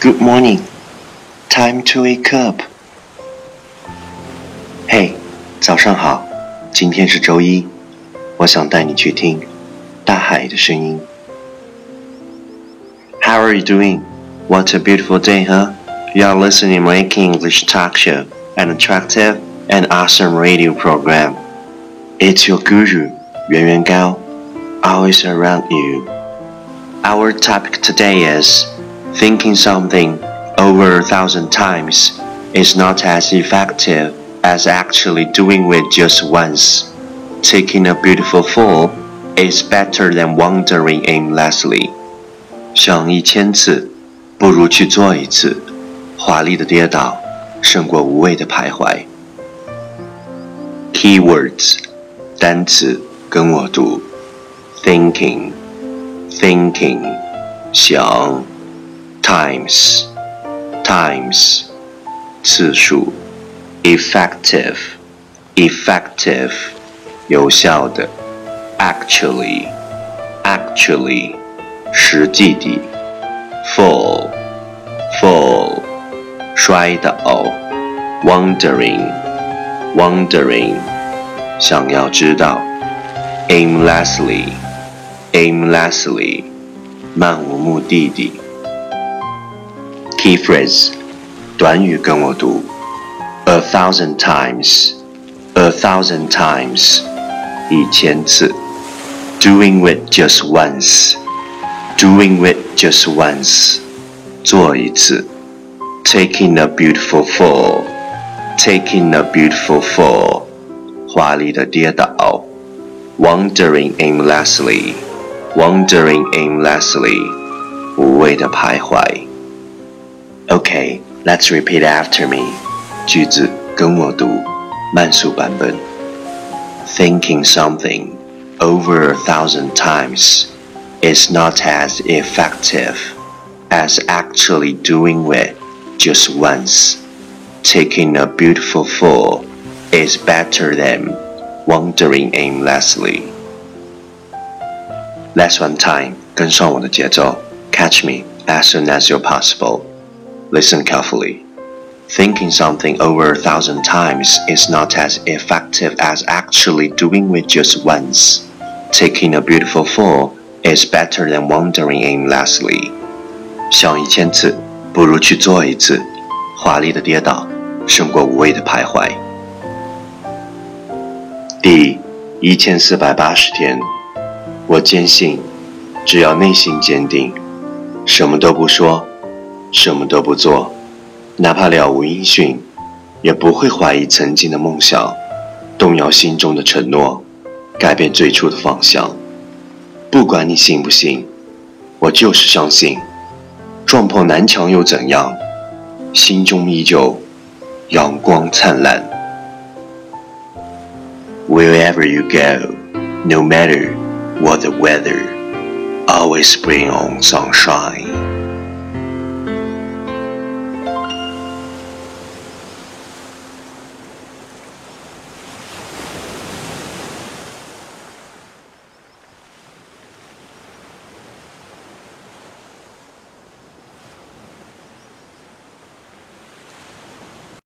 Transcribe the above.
Good morning. Time to wake up. 嘿，早上好。今天是周一，我想带你去听大海的声音。How are you doing? What a beautiful day, huh? You are listening Making English talk show, an attractive and awesome radio program. It's your guru, Yuan Yuan Gao, always around you. Our topic today is thinking something over a thousand times is not as effective as actually doing it just once. Taking a beautiful fall is better than wandering aimlessly. 想一千次，不如去做一次。华丽的跌倒，胜过无谓的徘徊。Keywords，单词，跟我读。Thinking。thinking 想 times times 次数 effective effective 有效的 actually actually 实际的 fall fall 摔倒 wondering wondering 想要知道 aimlessly aimlessly，漫无目的地。 Key phrase，短语跟我读：a thousand times，a thousand times，一千次。Doing it just once，doing it just once，做一次。Taking a beautiful fall，taking a beautiful fall，华丽的跌倒。Wandering aimlessly。wandering aimlessly, 无谓的徘徊. Okay, let's repeat after me. 句子跟我读，慢速版本. Thinking something over a thousand times is not as effective as actually doing it just once. Taking a beautiful fall is better than wandering aimlessly. Last one time，跟上我的节奏，catch me as soon as you're possible. Listen carefully. Thinking something over a thousand times is not as effective as actually doing it just once. Taking a beautiful fall is better than wandering aimlessly. 想一千次，不如去做一次。华丽的跌倒，胜过无谓的徘徊。第一千四百八十天。我坚信，只要内心坚定，什么都不说， 什么都不做，哪怕了无音讯，也不会怀疑曾经的梦想，动摇心中的承诺，改变最初的方向。不管你信不信，我就是相信。撞破南墙又怎样？心中依旧阳光灿烂。Wherever you go, no matter. what the weather always bring on sunshine.